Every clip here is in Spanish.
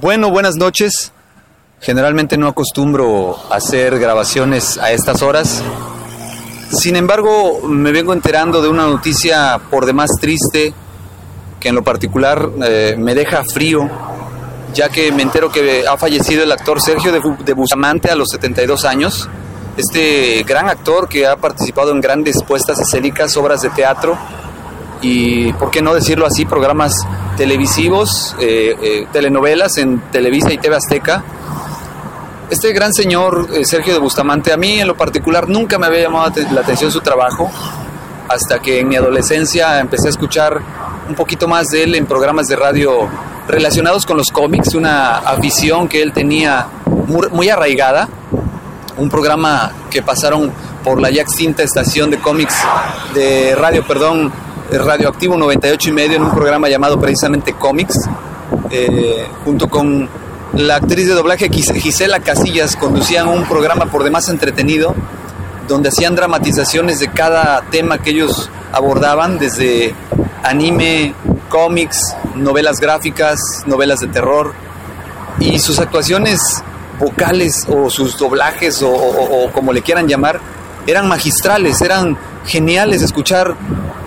Bueno, buenas noches. Generalmente no acostumbro hacer grabaciones a estas horas. Sin embargo, me vengo enterando de una noticia por demás triste que en lo particular eh, me deja frío, ya que me entero que ha fallecido el actor Sergio de, de Bustamante a los 72 años. Este gran actor que ha participado en grandes puestas escénicas, obras de teatro, y, ¿por qué no decirlo así?, programas televisivos, eh, eh, telenovelas en Televisa y TV Azteca. Este gran señor, eh, Sergio de Bustamante, a mí en lo particular nunca me había llamado la atención su trabajo, hasta que en mi adolescencia empecé a escuchar un poquito más de él en programas de radio relacionados con los cómics, una afición que él tenía muy, muy arraigada, un programa que pasaron por la ya extinta estación de cómics de radio, perdón, Radioactivo 98 y medio en un programa llamado precisamente Comics, eh, junto con la actriz de doblaje Gisela Casillas, conducían un programa por demás entretenido, donde hacían dramatizaciones de cada tema que ellos abordaban, desde anime, cómics, novelas gráficas, novelas de terror, y sus actuaciones vocales o sus doblajes o como le quieran llamar, eran magistrales, eran geniales escuchar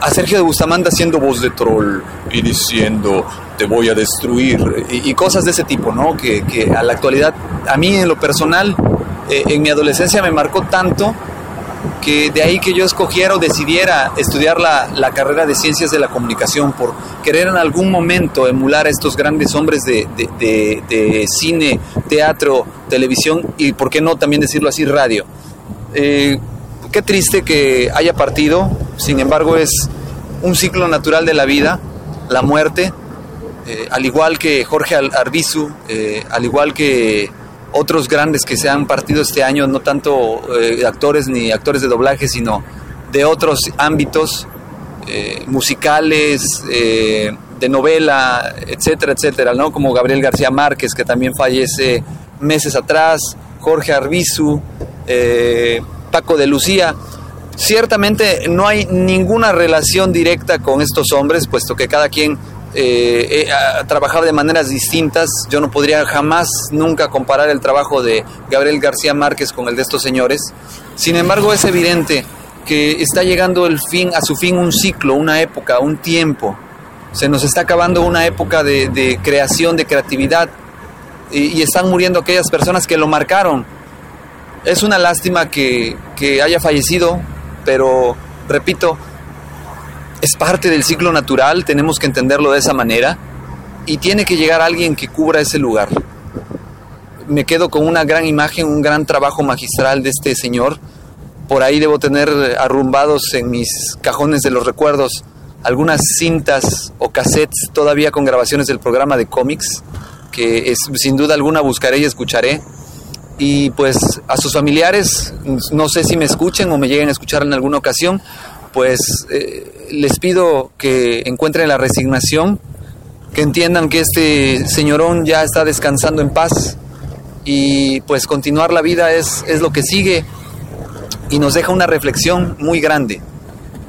a Sergio de Bustamante haciendo voz de troll y diciendo te voy a destruir y, cosas de ese tipo, ¿no? Que, a la actualidad, a mí en lo personal, eh, en mi adolescencia me marcó tanto que de ahí que yo escogiera o decidiera estudiar la, la, carrera de ciencias de la comunicación por querer en algún momento emular a estos grandes hombres de, de, de, cine, teatro, televisión y, ¿por qué no también decirlo así, radio? Eh, qué triste que haya partido, sin embargo es un ciclo natural de la vida, la muerte, eh, al igual que Jorge Arbizu, eh, al igual que otros grandes que se han partido este año, no tanto eh, actores ni actores de doblaje, sino de otros ámbitos musicales, de novela, etcétera, etcétera, ¿no? Como Gabriel García Márquez, que también fallece meses atrás, Jorge Arbizu, Paco de Lucía. Ciertamente no hay ninguna relación directa con estos hombres, puesto que cada quien eh, trabajado de maneras distintas. Yo no podría jamás, nunca comparar el trabajo de Gabriel García Márquez con el de estos señores. Sin embargo, es evidente que está llegando el fin, a su fin un ciclo, una época, un tiempo. Se nos está acabando una época de, creación, de creatividad, y están muriendo aquellas personas que lo marcaron es una lástima que, haya fallecido, pero repito, es parte del ciclo natural, tenemos que entenderlo de esa manera y tiene que llegar alguien que cubra ese lugar. Me quedo con una gran imagen, un gran trabajo magistral de este señor. Por ahí debo tener arrumbados en mis cajones de los recuerdos algunas cintas o cassettes todavía con grabaciones del programa de cómics, que es, sin duda alguna buscaré y escucharé y pues a sus familiares, no sé si me escuchen o me lleguen a escuchar en alguna ocasión, pues eh, les pido que encuentren la resignación, que entiendan que este señorón ya está descansando en paz y pues continuar la vida es, es lo que sigue y nos deja una reflexión muy grande.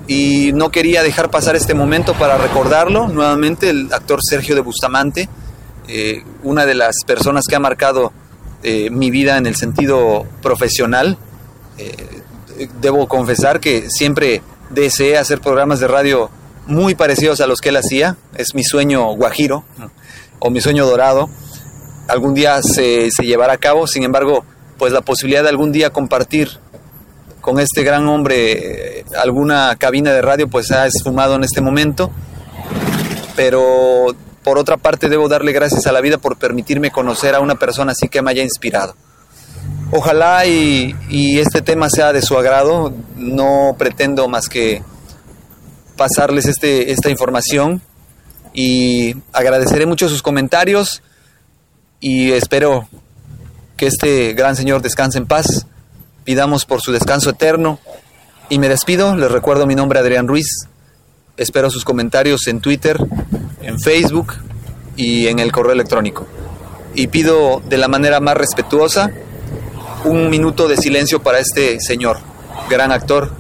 Y no quería dejar pasar este momento para recordarlo nuevamente, el actor Sergio de Bustamante, eh, una de las personas que ha marcado eh, mi vida en el sentido profesional. Eh, debo confesar que siempre deseé hacer programas de radio muy parecidos a los que él hacía. Es mi sueño guajiro o mi sueño dorado. Algún día se, se llevará a cabo, sin embargo, pues la posibilidad de algún día compartir con este gran hombre eh, alguna cabina de radio pues ha esfumado en este momento. Pero por otra parte, debo darle gracias a la vida por permitirme conocer a una persona así que me haya inspirado. Ojalá y, este tema sea de su agrado. No pretendo más que pasarles este, esta información y agradeceré mucho sus comentarios y espero que este gran señor descanse en paz. Pidamos por su descanso eterno y me despido. Les recuerdo mi nombre Adrián Ruiz. Espero sus comentarios en Twitter, en Facebook y en el correo electrónico. Y pido de la manera más respetuosa un minuto de silencio para este señor, gran actor,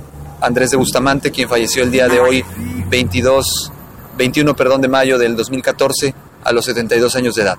Andrés de Bustamante, quien falleció el día de hoy, 22, 21 perdón, de mayo del 2014, a los 72 años de edad.